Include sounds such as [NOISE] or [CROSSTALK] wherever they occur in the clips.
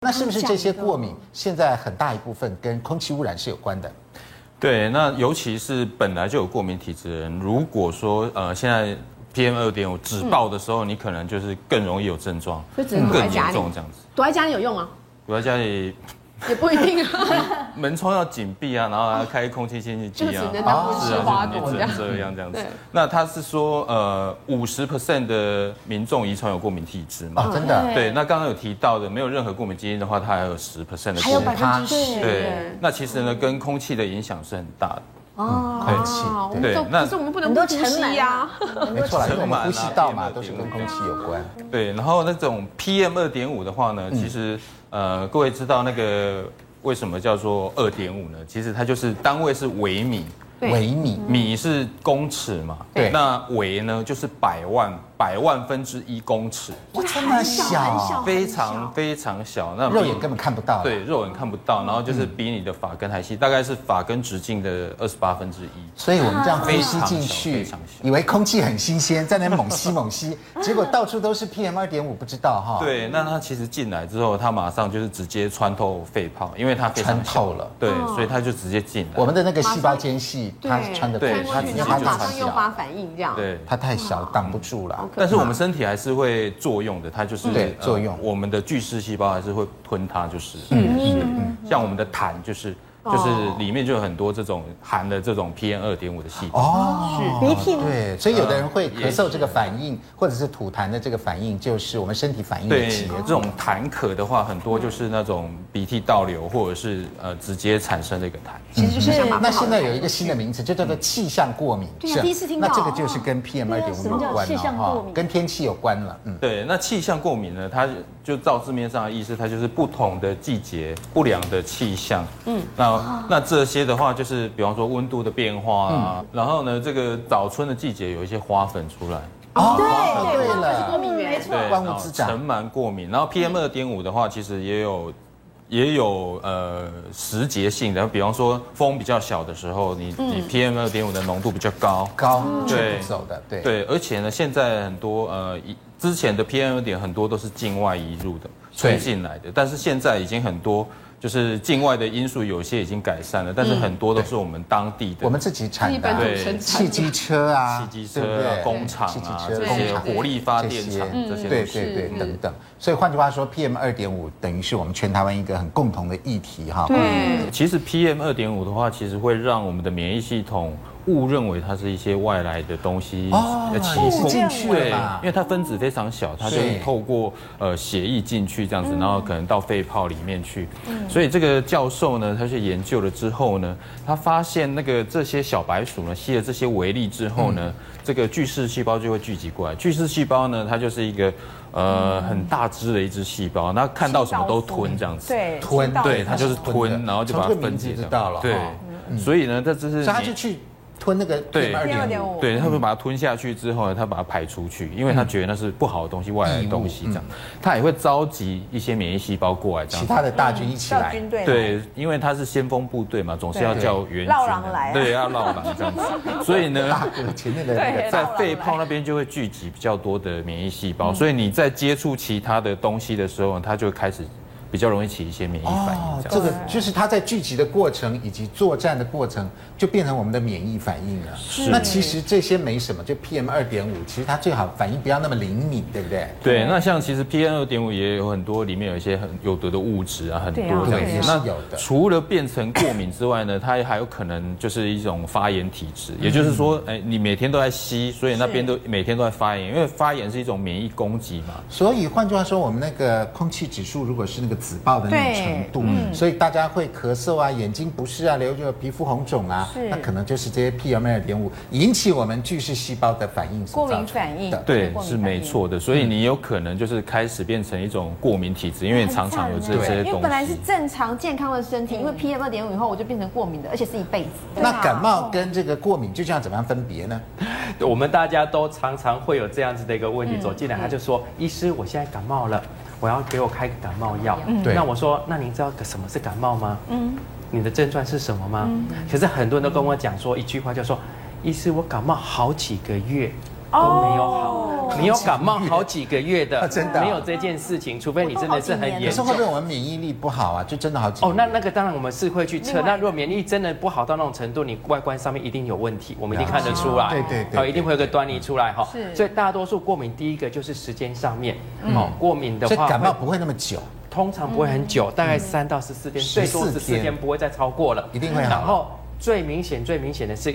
那是不是这些过敏现在很大一部分跟空气污染是有关的？对，那尤其是本来就有过敏体质的人，如果说呃现在 PM 二点五只爆的时候，你可能就是更容易有症状，更严重这样子。躲在家里有用吗？躲在家里。也不一定啊，门窗要紧闭啊，然后要开空气清新机啊，是啊，就这样这样这样子。那他是说，呃，五十 percent 的民众遗传有过敏体质嘛？真的？对。那刚刚有提到的，没有任何过敏基因的话，它还有十 percent 的。还有百分之十。对。那其实呢，跟空气的影响是很大的。哦。空气。对。那可是我们不能不呼吸呀。没错，我们呼吸道嘛，都是跟空气有关。对。然后那种 PM 二点五的话呢，其实。呃，各位知道那个为什么叫做二点五呢？其实它就是单位是微米，微米，米是公尺嘛，对，那微呢就是百万。百万分之一公尺，哇，这么小，非常非常小，那肉眼根本看不到。对，肉眼看不到，然后就是比你的发根还细，大概是发根直径的二十八分之一。所以我们这样呼吸进去，以为空气很新鲜，在那猛吸猛吸，[LAUGHS] 结果到处都是 PM 二点五，不知道哈。对，那它其实进来之后，它马上就是直接穿透肺泡，因为它穿透了，对，所以它就直接进来。我们的那个细胞间隙，它穿的，对，它直接就穿起来，发反应这样，对，它太小，挡不住了。但是我们身体还是会作用的，它就是对作用。我们的巨噬细胞还是会吞它，就是嗯是，像我们的痰就是。就是里面就有很多这种含的这种 PM 二点五的细菌哦，是鼻涕对，所以有的人会咳嗽这个反应，或者是吐痰的这个反应，就是我们身体反应的结果。这种痰咳的话，很多就是那种鼻涕倒流，或者是呃直接产生的一个痰。其实就是那现在有一个新的名词，就叫做气象过敏症。第一次听到。那这个就是跟 PM 二点五有关了哈，跟天气有关了。嗯，对。那气象过敏呢，它就照字面上的意思，它就是不同的季节不良的气象。嗯，那那这些。的话就是，比方说温度的变化啊，嗯、然后呢，这个早春的季节有一些花粉出来。哦，对对了，过敏源没错，对，尘螨过敏。然后 PM 二点五的话，其实也有也有呃时节性的，比方说风比较小的时候，你你 PM 二点五的浓度比较高，高，对，走的，对对。而且呢，现在很多呃之前的 PM 二点很多都是境外移入的，吹进来的，但是现在已经很多。就是境外的因素有些已经改善了，但是很多都是我们当地的，我们自己产的，对，汽机车啊，汽机车啊，工厂啊，这些火力发电厂这些，对对对，等等。所以换句话说，PM 二点五等于是我们全台湾一个很共同的议题哈。对，其实 PM 二点五的话，其实会让我们的免疫系统。误认为它是一些外来的东西哦，进去对，因为它分子非常小，它就透过呃血液进去这样子，然后可能到肺泡里面去。所以这个教授呢，他去研究了之后呢，他发现那个这些小白鼠呢吸了这些微粒之后呢，这个巨噬细胞就会聚集过来。巨噬细胞呢，它就是一个呃很大只的一只细胞，那看到什么都吞这样子，对，吞，对，它就是吞，然后就把它分解掉了。对，所以呢，这只是他就去。吞那个 PM 二点五，对，他会把它吞下去之后呢，他把它排出去，因为他觉得那是不好的东西，外来的东西这样。他也会召集一些免疫细胞过来，这样。其他的大军一起来。军队。对，因为他是先锋部队嘛，总是要叫援军。绕狼来。对，要绕狼这样子。所以呢，[LAUGHS] 前面的那个在肺泡那边就会聚集比较多的免疫细胞，所以你在接触其他的东西的时候，它就会开始。比较容易起一些免疫反应。哦，这个就是它在聚集的过程以及作战的过程，就变成我们的免疫反应了。是。那其实这些没什么，就 PM 二点五，其实它最好反应不要那么灵敏，对不对？对。那像其实 PM 二点五也有很多，里面有一些很有毒的物质啊，很多这样子。也是有的。除了变成过敏之外呢，它还有可能就是一种发炎体质。也就是说，哎，你每天都在吸，所以那边都每天都在发炎，因为发炎是一种免疫攻击嘛。所以换句话说，我们那个空气指数如果是那个紫爆的那种。程度，所以大家会咳嗽啊，眼睛不适啊，流着皮肤红肿啊，那可能就是这些 PM 二点五引起我们巨噬细胞的反应，过敏反应。对，是没错的。所以你有可能就是开始变成一种过敏体质，因为常常有这些东西。因为本来是正常健康的身体，因为 PM 二点五以后我就变成过敏的，而且是一辈子。那感冒跟这个过敏就这样怎么样分别呢？我们大家都常常会有这样子的一个问题，走进来他就说：“医师，我现在感冒了。”我要给我开个感冒药，对，那我说，那您知道什么是感冒吗？嗯，你的症状是什么吗？嗯，其实很多人都跟我讲说一句话，就说，医师，我感冒好几个月都没有好。你有感冒好几个月的，[LAUGHS] 真的没有这件事情，除非你真的是很严重。可是会不会我们免疫力不好啊？就真的好几。哦，那那个当然我们是会去测。那如果免疫力真的不好到那种程度，你外观上面一定有问题，我们一定看得出来。对对对，一定会有个端倪出来哈。是。所以大多数过敏，第一个就是时间上面，哦，过敏的话，所以感冒不会那么久。通常不会很久，大概三到十四天，最多十四天，不会再超过了。一定会好。然后最明显、最明显的是，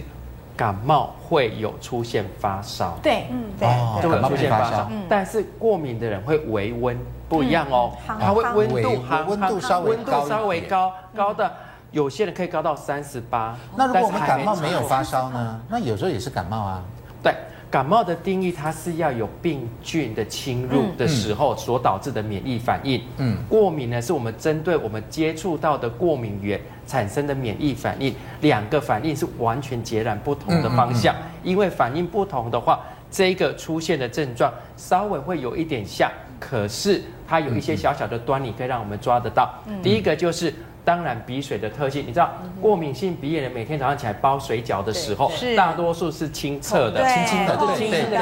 感冒会有出现发烧。对，嗯，对，就会出现发烧。但是过敏的人会微温，不一样哦，它会温度温度稍微温度稍微高，高的有些人可以高到三十八。那如果我们感冒没有发烧呢？那有时候也是感冒啊。对。感冒的定义，它是要有病菌的侵入的时候所导致的免疫反应。嗯，过敏呢，是我们针对我们接触到的过敏源产生的免疫反应，两个反应是完全截然不同的方向。因为反应不同的话，这个出现的症状稍微会有一点像，可是它有一些小小的端倪可以让我们抓得到。第一个就是。当然，鼻水的特性，你知道，过敏性鼻炎人每天早上起来包水饺的时候，大多数是清澈的，清清的，是清清的，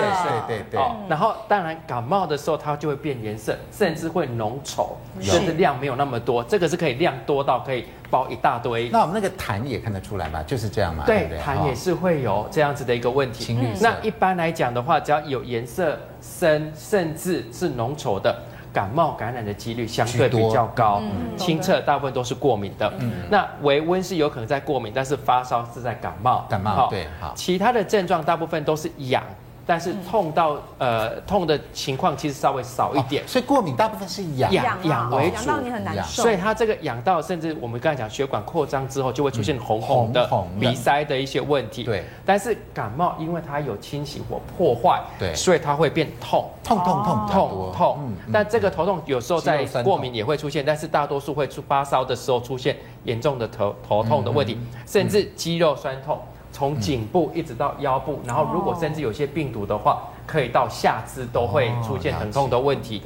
对对对。哦，然后当然感冒的时候，它就会变颜色，甚至会浓稠，甚至量没有那么多。这个是可以量多到可以包一大堆。那我们那个痰也看得出来吗？就是这样嘛？对，痰也是会有这样子的一个问题。那一般来讲的话，只要有颜色深，甚至是浓稠的。感冒感染的几率相对比较高，清澈大部分都是过敏的。嗯，那微温是有可能在过敏，但是发烧是在感冒。感冒，对，好。其他的症状大部分都是痒。但是痛到呃痛的情况其实稍微少一点，所以过敏大部分是痒。痒痒为主，痒到你很难受。所以它这个痒到甚至我们刚才讲血管扩张之后就会出现红红的鼻塞的一些问题。对，但是感冒因为它有侵袭或破坏，对，所以它会变痛。痛痛痛痛痛。但这个头痛有时候在过敏也会出现，但是大多数会出发烧的时候出现严重的头头痛的问题，甚至肌肉酸痛。从颈部一直到腰部，然后如果甚至有些病毒的话，可以到下肢都会出现疼痛的问题。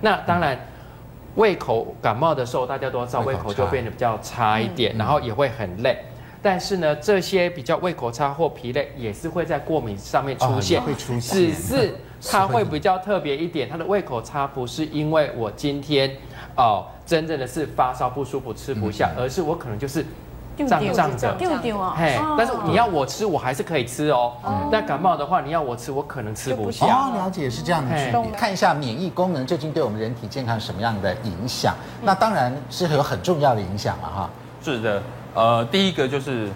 那当然，胃口感冒的时候，大家都知道胃口就变得比较差一点，然后也会很累。但是呢，这些比较胃口差或疲累，也是会在过敏上面出现，会出现，只是它会比较特别一点。它的胃口差不是因为我今天哦真正的是发烧不舒服吃不下，而是我可能就是。胀胀的，丢丢啊！嘿，但是你要我吃，我还是可以吃哦。但感冒的话，你要我吃，我可能吃不下。哦，了解是这样的区别。看一下免疫功能究竟对我们人体健康什么样的影响？那当然是有很重要的影响了哈。是的，呃，第一个就是。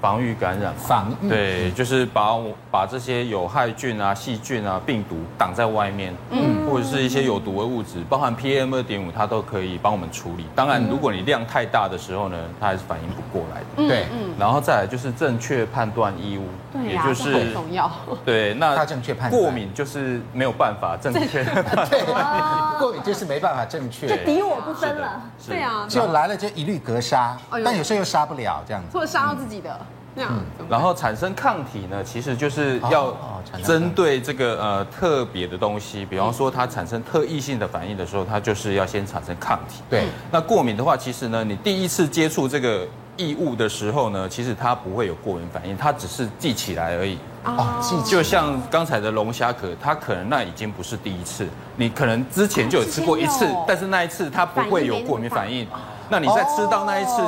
防御感染，防御。对，就是把我把这些有害菌啊、细菌啊、病毒挡在外面，嗯，或者是一些有毒的物质，包含 PM 二点五，它都可以帮我们处理。当然，如果你量太大的时候呢，它还是反应不过来的。对，嗯，然后再来就是正确判断异物，对，也就是很重要。对，那它正确判断。过敏就是没有办法正确。对，[LAUGHS] 过敏就是没办法正确，就敌我不分了。对啊，就来了就一律格杀，但有时候又杀不了这样子，或者杀到自己的。嗯，然后产生抗体呢，其实就是要针对这个呃特别的东西，比方说它产生特异性的反应的时候，它就是要先产生抗体。对，那过敏的话，其实呢，你第一次接触这个异物的时候呢，其实它不会有过敏反应，它只是记起来而已。哦，记就像刚才的龙虾壳，它可能那已经不是第一次，你可能之前就有吃过一次，但是那一次它不会有过敏反应。那你在吃到那一次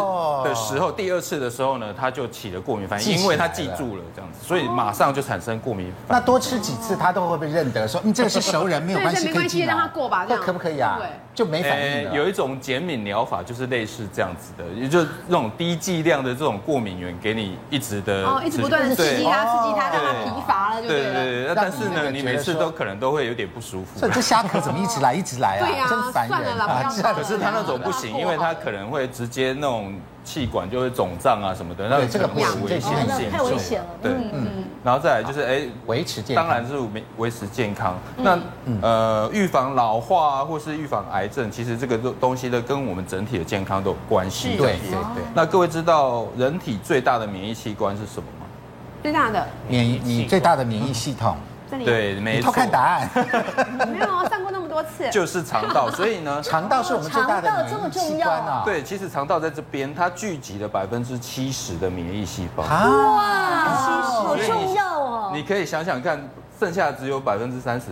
的时候，第二次的时候呢，它就起了过敏反应，因为它记住了这样子，所以马上就产生过敏反应。那多吃几次，它都会被认得？说你 [LAUGHS] 这个是熟人，没有关系，没关系。让它过吧，这 [LAUGHS] 样可不可以啊？对就没反应。有一种减敏疗法，就是类似这样子的，也就是那种低剂量的这种过敏源，给你一直的哦，一直不断的刺激它，刺激它，让它疲乏了，就对了。对对对。但是呢，你每次都可能都会有点不舒服。这这虾壳怎么一直来一直来啊？对呀，真烦人啊！可是它那种不行，因为它可能会直接。那种气管就会肿胀啊什么的，那这个不是危险，太危险了。对，嗯，然后再来就是哎，维持健康，当然是维维持健康。那呃，预防老化啊，或是预防癌症，其实这个东东西呢，跟我们整体的健康都有关系。对对对。那各位知道人体最大的免疫器官是什么吗？最大的免疫，你最大的免疫系统。对，没错。偷看答案。[LAUGHS] 没有多次。就是肠道，[LAUGHS] 所以呢，肠道是我们最大的免疫器官啊。对，其实肠道在这边，它聚集了百分之七十的免疫细胞。哇，好重要哦。你可以想想看，剩下只有百分之三十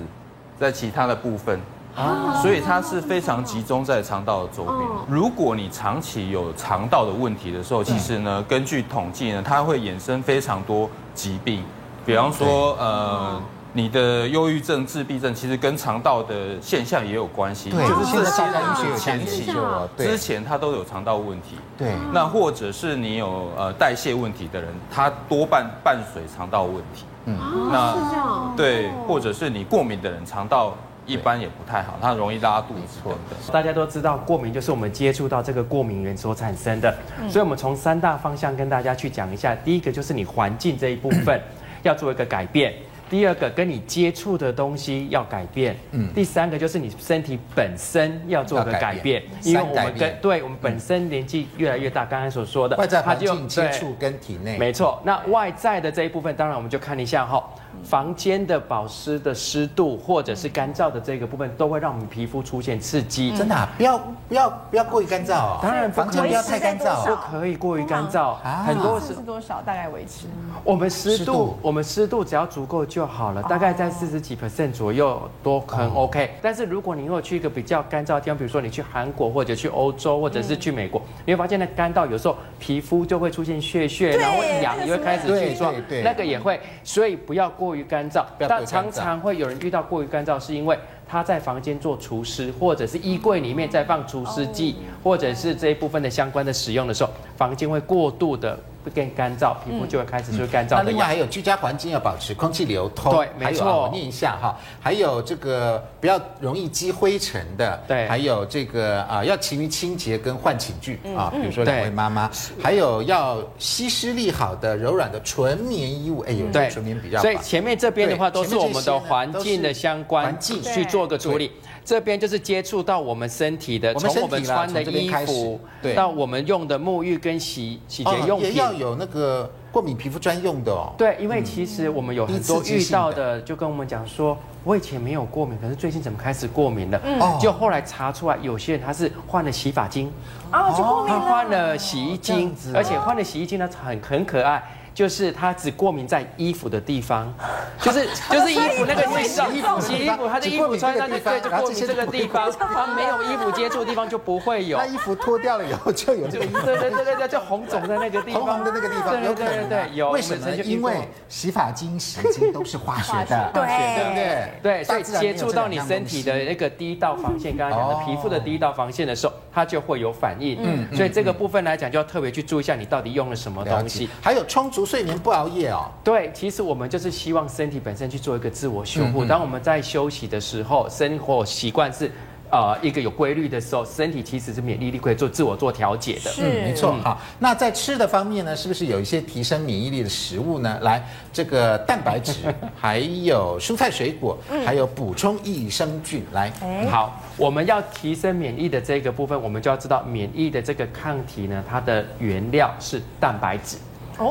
在其他的部分。啊，所以它是非常集中在肠道的周边。如果你长期有肠道的问题的时候，其实呢，根据统计呢，它会衍生非常多疾病，比方说呃。你的忧郁症、自闭症其实跟肠道的现象也有关系，对，就是这些人前期之前他都有肠道问题，对，那或者是你有呃代谢问题的人，他多半伴随肠道问题，嗯，那是这样，对，或者是你过敏的人，肠道一般也不太好，他容易拉肚子，错。的。大家都知道，过敏就是我们接触到这个过敏源所产生的，所以我们从三大方向跟大家去讲一下，第一个就是你环境这一部分 [COUGHS] 要做一个改变。第二个跟你接触的东西要改变，嗯，第三个就是你身体本身要做个改变，因为我们跟对我们本身年纪越来越大，刚才所说的外在环境接触跟体内，没错。那外在的这一部分，当然我们就看一下哈。房间的保湿的湿度或者是干燥的这个部分，都会让我们皮肤出现刺激。真的，不要不要不要过于干燥哦。当然，房间不要太干燥，不可以过于干燥。很多是多少？大概维持？我们湿度，我们湿度只要足够就好了，大概在四十几 percent 左右都很 OK。但是如果你如果去一个比较干燥的地方，比如说你去韩国或者去欧洲或者是去美国，你会发现那干燥有时候皮肤就会出现屑屑，然后痒，也会开始起霜，那个也会。所以不要过于干燥。但常常会有人遇到过于干燥，是因为他在房间做除湿，或者是衣柜里面在放除湿剂，或者是这一部分的相关的使用的时候，房间会过度的。更干燥，皮肤就会开始就会干燥。那另外还有居家环境要保持空气流通，对，没错。我念一下哈，还有这个不要容易积灰尘的，对。还有这个啊，要勤于清洁跟换寝具啊，比如说两位妈妈，还有要吸湿力好的柔软的纯棉衣物，哎呦，对，纯棉比较好。所以前面这边的话都是我们的环境的相关环境去做个处理。这边就是接触到我们身体的，从我们穿的衣服，对，到我们用的沐浴跟洗洗洁用品，也要有那个过敏皮肤专用的哦。对，因为其实我们有很多遇到的，就跟我们讲说，我以前没有过敏，可是最近怎么开始过敏了？嗯，就后来查出来，有些人他是换了洗发精，啊，就过敏了。他换了洗衣精，而且换了洗衣精呢，很很可爱。就是它只过敏在衣服的地方，[LAUGHS] 就是就是衣服那个洗衣服洗衣服，它的衣服穿上去对就过敏这个地方，它 [LAUGHS] 没有衣服 [LAUGHS] 接触的地方就不会有。那衣服脱掉了以后就有这个，对对对对对，就红肿在那个地方，红红的那个地方，对对对对有。为什么？因为洗发精、洗衣精都是化学的，对对不对？对，所以接触到你身体的那个第一道防线，刚刚讲的皮肤的第一道防线的时候，它就会有反应。嗯，所以这个部分来讲，就要特别去注意一下你到底用了什么东西，还有充足。睡眠不熬夜哦，对，其实我们就是希望身体本身去做一个自我修复。当我们在休息的时候，生活习惯是呃一个有规律的时候，身体其实是免疫力可以做自我做调节的。是，没错。好，那在吃的方面呢，是不是有一些提升免疫力的食物呢？来，这个蛋白质，[LAUGHS] 还有蔬菜水果，还有补充益生菌。来，好，我们要提升免疫的这个部分，我们就要知道免疫的这个抗体呢，它的原料是蛋白质。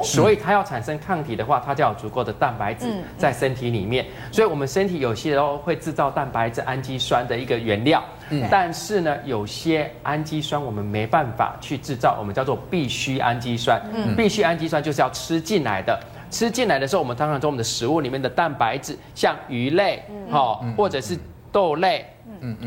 所以它要产生抗体的话，它就要有足够的蛋白质在身体里面。所以我们身体有些时候会制造蛋白质氨基酸的一个原料，但是呢，有些氨基酸我们没办法去制造，我们叫做必需氨基酸。必需氨基酸就是要吃进来的，吃进来的时候，我们当然从我们的食物里面的蛋白质，像鱼类，好，或者是豆类，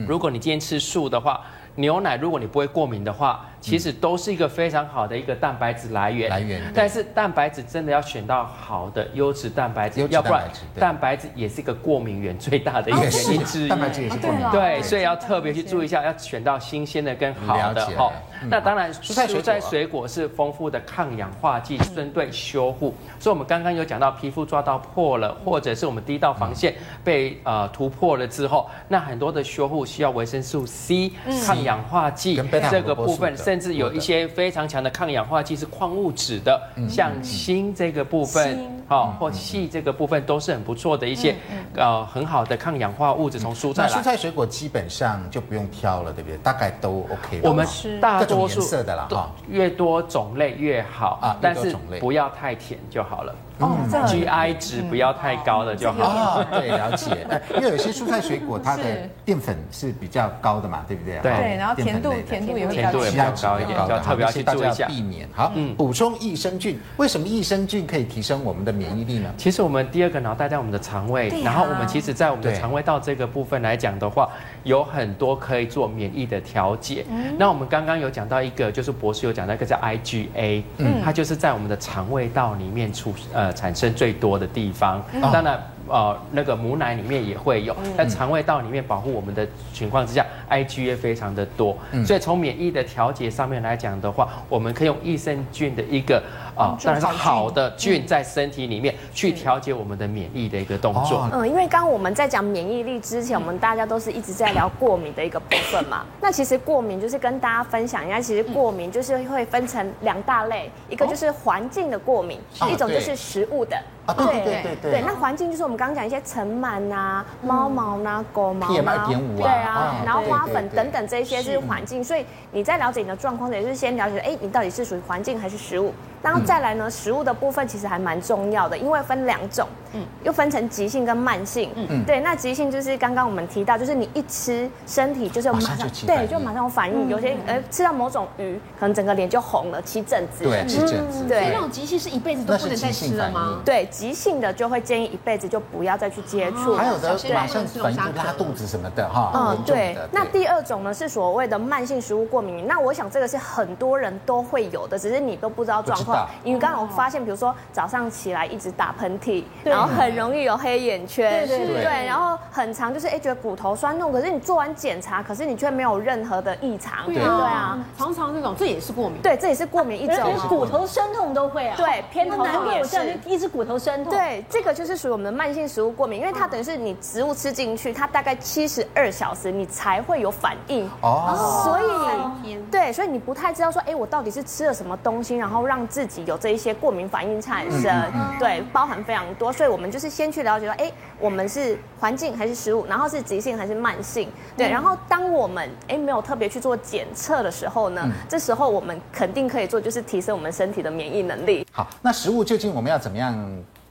如果你今天吃素的话，牛奶如果你不会过敏的话。其实都是一个非常好的一个蛋白质来源，来源。但是蛋白质真的要选到好的优质蛋白质，要不然蛋白质也是一个过敏源最大的一个原因之一。蛋白质也是过敏源。对，所以要特别去注意一下，要选到新鲜的跟好的哈。那当然，蔬菜水果是丰富的抗氧化剂，针对修护。所以我们刚刚有讲到，皮肤抓到破了，或者是我们第一道防线被呃突破了之后，那很多的修护需要维生素 C、抗氧化剂这个部分。甚至有一些非常强的抗氧化剂是矿物质的，像锌这个部分，好或硒这个部分都是很不错的一些，呃，很好的抗氧化物质从蔬菜。蔬菜水果基本上就不用挑了，对不对？大概都 OK。我们大多数色的啦哈，越多种类越好啊，但是不要太甜就好了。哦，GI 值不要太高的就好。哦，对，了解。[LAUGHS] 因为有些蔬菜水果它的淀粉是比较高的嘛，对不对？对，然后甜度甜度也会比较高一点，要特别要去注意一下，避免。好，补充益生菌。为什么益生菌可以提升我们的免疫力呢？其实我们第二个脑袋在我们的肠胃，然后我们其实在我们的肠胃道这个部分来讲的话，有很多可以做免疫的调节。那我们刚刚有讲到一个，就是博士有讲到一个叫 IgA，嗯，它就是在我们的肠胃道里面出呃。产生最多的地方，当然。呃，那个母奶里面也会有，在肠胃道里面保护我们的情况之下，IgA 非常的多，所以从免疫的调节上面来讲的话，我们可以用益生菌的一个啊，当然是好的菌在身体里面去调节我们的免疫的一个动作。嗯，因为刚刚我们在讲免疫力之前，我们大家都是一直在聊过敏的一个部分嘛。那其实过敏就是跟大家分享一下，其实过敏就是会分成两大类，一个就是环境的过敏，一种就是食物的。对对对。对。对，那环境就是我们刚刚讲一些尘螨啊、猫毛啊、狗毛啊，对啊，然后花粉等等这些是环境。所以你在了解你的状况，也就是先了解，哎，你到底是属于环境还是食物？然后再来呢，食物的部分其实还蛮重要的，因为分两种，嗯，又分成急性跟慢性。嗯，对，那急性就是刚刚我们提到，就是你一吃，身体就是马上对，就马上有反应。有些呃吃到某种鱼，可能整个脸就红了，起疹子。对，起疹子。对，那种急性是一辈子都不能再吃了吗？对。急性的就会建议一辈子就不要再去接触，还有的马上反应拉肚子什么的哈。嗯，对。那第二种呢是所谓的慢性食物过敏，那我想这个是很多人都会有的，只是你都不知道状况。因为刚刚我发现，比如说早上起来一直打喷嚏，然后很容易有黑眼圈，对对对，然后很长就是哎觉得骨头酸痛，可是你做完检查，可是你却没有任何的异常。对啊，常常这种这也是过敏。对，这也是过敏一种。骨头酸痛都会啊。对，偏头痛也是。一直骨头酸。对，这个就是属于我们的慢性食物过敏，因为它等于是你植物吃进去，它大概七十二小时你才会有反应哦，所以对，所以你不太知道说，哎，我到底是吃了什么东西，然后让自己有这一些过敏反应产生，对，包含非常多，所以我们就是先去了解说，哎，我们是环境还是食物，然后是急性还是慢性，对，然后当我们哎没有特别去做检测的时候呢，这时候我们肯定可以做，就是提升我们身体的免疫能力。好，那食物究竟我们要怎么样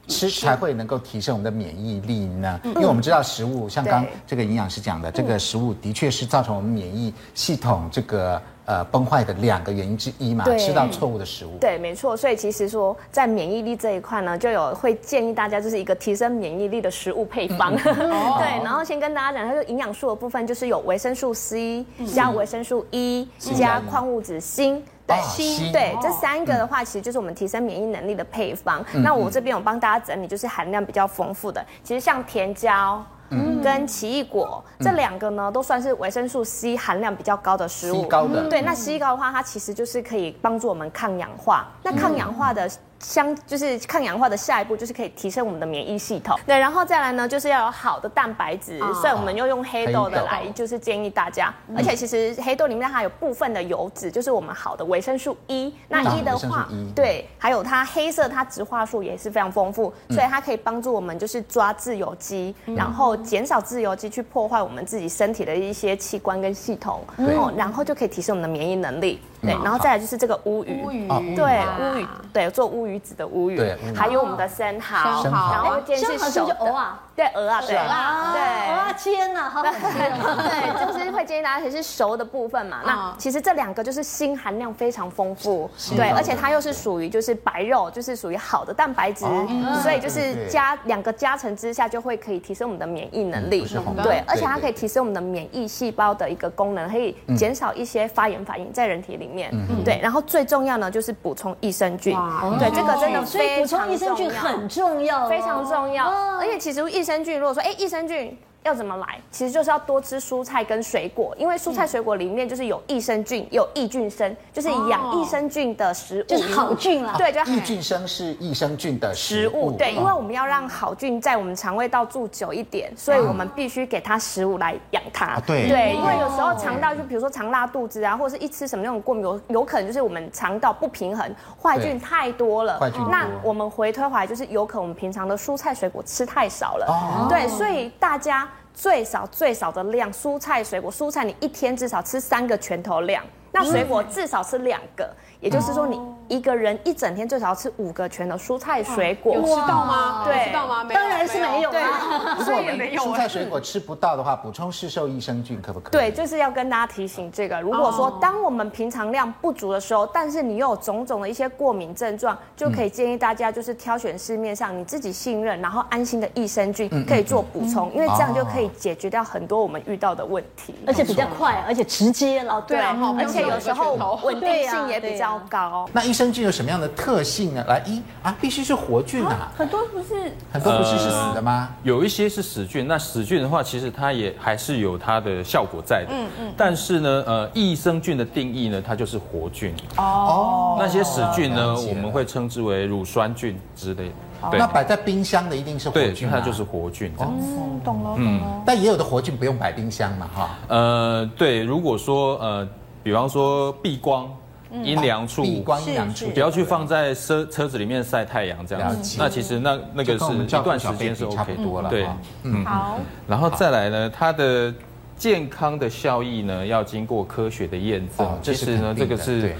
吃才会能够提升我们的免疫力呢？因为我们知道食物，像刚这个营养师讲的，这个食物的确是造成我们免疫系统这个呃崩坏的两个原因之一嘛。吃到错误的食物。对，没错。所以其实说在免疫力这一块呢，就有会建议大家就是一个提升免疫力的食物配方。[LAUGHS] 对，然后先跟大家讲，它是营养素的部分，就是有维生素 C 加维生素 E 加矿物质锌。对，对，这三个的话，其实就是我们提升免疫能力的配方。那我这边有帮大家整理，就是含量比较丰富的。其实像甜椒，跟奇异果这两个呢，都算是维生素 C 含量比较高的食物。高的。对，那 C 高的话，它其实就是可以帮助我们抗氧化。那抗氧化的。相就是抗氧化的下一步就是可以提升我们的免疫系统，对，然后再来呢就是要有好的蛋白质，所以我们又用黑豆的来，就是建议大家，而且其实黑豆里面还有部分的油脂，就是我们好的维生素 E。那 E 的话，对，还有它黑色，它植化素也是非常丰富，所以它可以帮助我们就是抓自由基，然后减少自由基去破坏我们自己身体的一些器官跟系统，哦，然后就可以提升我们的免疫能力。对，然后再来就是这个乌鱼，乌鱼，对，乌鱼，对，做乌鱼子的乌鱼，还有我们的生蚝，生蚝，然后煎是熟的，鹅啊，对，鹅啊，对，对，鹅啊，煎啊，好，[LAUGHS] 对，就是会建议大家，其实是熟的部分嘛。那其实这两个就是锌含量非常丰富，对，而且它又是属于就是白肉，就是属于好的蛋白质，所以就是加两个加成之下，就会可以提升我们的免疫能力，对，而且它可以提升我们的免疫细胞的一个功能，可以减少一些发炎反应在人体里面。嗯，对，然后最重要呢就是补充益生菌，对，这个真的非常重要，所以补充益生菌很重要，非常重要。而且其实益生菌，如果说哎，益生菌。要怎么来？其实就是要多吃蔬菜跟水果，因为蔬菜水果里面就是有益生菌，有益菌生，就是养益生菌的食物，就是好菌了。对，就益菌生是益生菌的食物。对，因为我们要让好菌在我们肠胃道住久一点，所以我们必须给它食物来养它。对对，因为有时候肠道就比如说常拉肚子啊，或者是一吃什么那种过敏，有有可能就是我们肠道不平衡，坏菌太多了。坏菌。那我们回推回来就是有可能我们平常的蔬菜水果吃太少了。哦。对，所以大家。最少最少的量，蔬菜水果，蔬菜你一天至少吃三个拳头量。那水果至少吃两个。也就是说，你一个人一整天最少要吃五个拳的蔬菜水果。有吃到吗？对，吃到吗？当然是没有。对，如果我们蔬菜水果吃不到的话，补充市售益生菌可不可以？对，就是要跟大家提醒这个。如果说当我们平常量不足的时候，但是你又有种种的一些过敏症状，就可以建议大家就是挑选市面上你自己信任然后安心的益生菌，可以做补充，因为这样就可以解决掉很多我们遇到的问题，而且比较快，而且直接了。对，而且有时候稳定性也比较高。那益生菌有什么样的特性呢？来，一啊，必须是活菌啊，很多不是，很多不是是死的吗？有一些是死菌，那死菌的话，其实它也还是有它的效果在的。嗯嗯。但是呢，呃，益生菌的定义呢，它就是活菌。哦。那些死菌呢，我们会称之为乳酸菌之类。对。那摆在冰箱的一定是活菌，它就是活菌。哦，懂了，懂了。但也有的活菌不用摆冰箱嘛，哈。呃，对，如果说呃，比方说避光。阴凉处，避光阴凉处，不要去放在车车子里面晒太阳这样子。那其实那那个是一段时间是 OK 多了。对，嗯，好。然后再来呢，它的健康的效益呢，要经过科学的验证。其实呢，这个是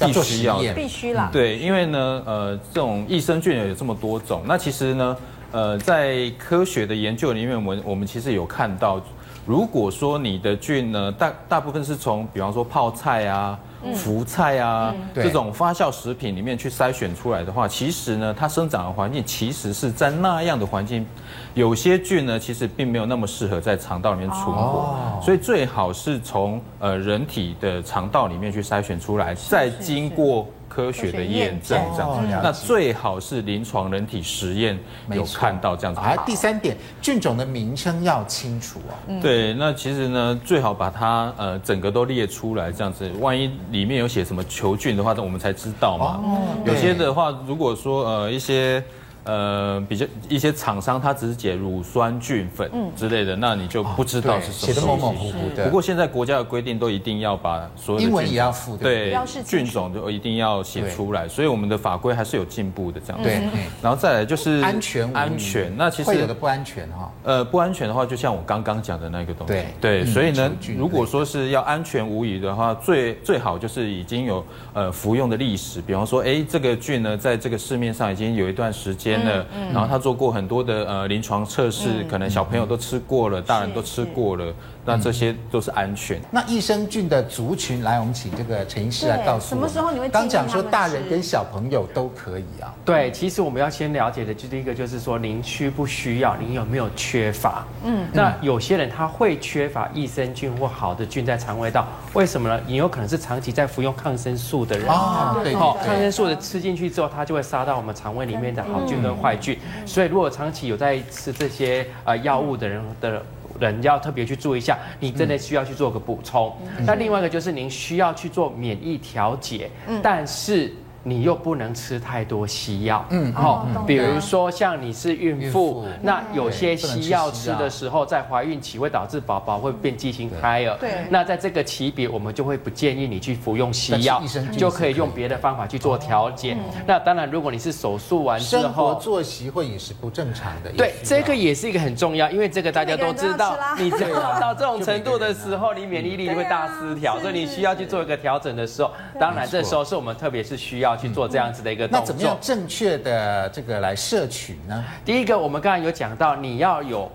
必须要的，必须啦。对，因为呢，呃，这种益生菌有这么多种。那其实呢，呃，在科学的研究里面，我们我们其实有看到，如果说你的菌呢，大大部分是从，比方说泡菜啊。福菜啊，嗯、这种发酵食品里面去筛选出来的话，其实呢，它生长的环境其实是在那样的环境，有些菌呢，其实并没有那么适合在肠道里面存活，哦、所以最好是从呃人体的肠道里面去筛选出来，再经过。科学的验证这样，那最好是临床人体实验有看到这样子。好第三点，菌种的名称要清楚哦。对，那其实呢，最好把它呃整个都列出来，这样子，万一里面有写什么球菌的话，我们才知道嘛。有些的话，如果说呃一些。呃，比较一些厂商，他只是解乳酸菌粉之类的，那你就不知道是什么，写的模模糊糊的。不过现在国家的规定都一定要把所有的英文也要附对菌种都一定要写出来，所以我们的法规还是有进步的这样。对，然后再来就是安全安全，那其实会有的不安全哈。呃，不安全的话，就像我刚刚讲的那个东西。对对，所以呢，如果说是要安全无疑的话，最最好就是已经有呃服用的历史，比方说，哎，这个菌呢，在这个市面上已经有一段时间了，然后。他做过很多的呃临床测试，可能小朋友都吃过了，大人都吃过了，那这些都是安全。那益生菌的族群，来，我们请这个陈医师来告诉我们。什么时候你会刚讲说大人跟小朋友都可以啊？对，其实我们要先了解的，就第一个就是说，您需不需要，您有没有缺乏？嗯，那有些人他会缺乏益生菌或好的菌在肠胃道，为什么呢？你有可能是长期在服用抗生素的人啊，对，抗生素的吃进去之后，它就会杀到我们肠胃里面的好菌跟坏菌。所以，如果长期有在吃这些呃药物的人的人，要特别去注意一下，你真的需要去做个补充。那另外一个就是您需要去做免疫调节，但是。你又不能吃太多西药，嗯，好，比如说像你是孕妇，那有些西药吃的时候，在怀孕期会导致宝宝会变畸形胎儿，对，那在这个期别，我们就会不建议你去服用西药，就可以用别的方法去做调节。那当然，如果你是手术完之后，生活作息或饮食不正常的，对，这个也是一个很重要，因为这个大家都知道，你这个到这种程度的时候，你免疫力会大失调，所以你需要去做一个调整的时候，当然这时候是我们特别是需要。去做这样子的一个动作，那怎么样正确的这个来摄取呢？第一个，我们刚才有讲到，你要有。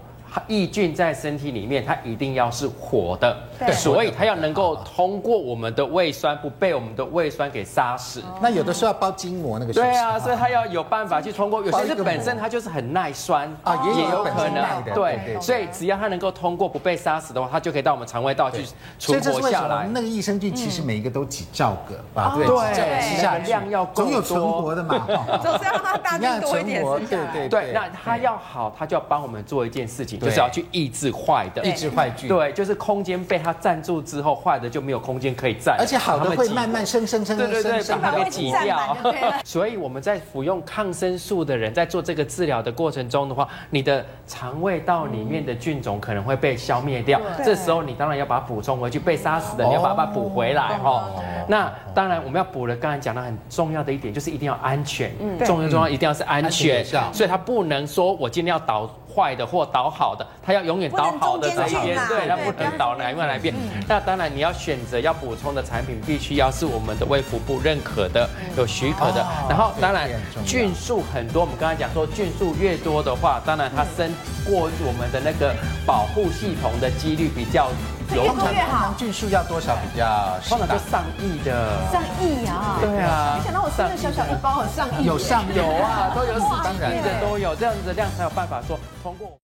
益菌在身体里面，它一定要是活的，对，所以它要能够通过我们的胃酸，不被我们的胃酸给杀死。那有的时候要包筋膜那个。对啊，所以它要有办法去通过。有些是本身它就是很耐酸啊，也有可能。对，所以只要它能够通过不被杀死的话，它就可以到我们肠胃道去存活下来。那个益生菌其实每一个都几兆个吧，对，吃下量要够多，总有存活的嘛。总是要让它大量多一点。对 [LAUGHS] 对对，那它要好，它就要帮我们做一件事情。就是要去抑制坏的，抑制坏菌。对，就是空间被它占住之后，坏的就没有空间可以占。而且好的会慢慢生生生生，对对对，把它给挤掉。[LAUGHS] 所以我们在服用抗生素的人，在做这个治疗的过程中的话，你的肠胃道里面的菌种可能会被消灭掉。这时候你当然要把它补充回去，被杀死的你要把它补回来哈。那当然我们要补的，刚才讲的很重要的一点就是一定要安全，重要重要一定要是安全。所以它不能说我今天要导坏的或导好的，它要永远导好的这一边，对，它不能导哪一边哪一边。那当然你要选择要补充的产品，必须要是我们的卫福部认可的、有许可的。然后当然菌数很多，我们刚才讲说菌数越多的话，当然它生过我们的那个保护系统的几率比较。越多越好。菌数要多少比较？通常就上亿的。上亿啊！对啊。没想到我吃了小小一包很上亿。有上有啊，都有上亿的都有，这样子的量才有办法说通过。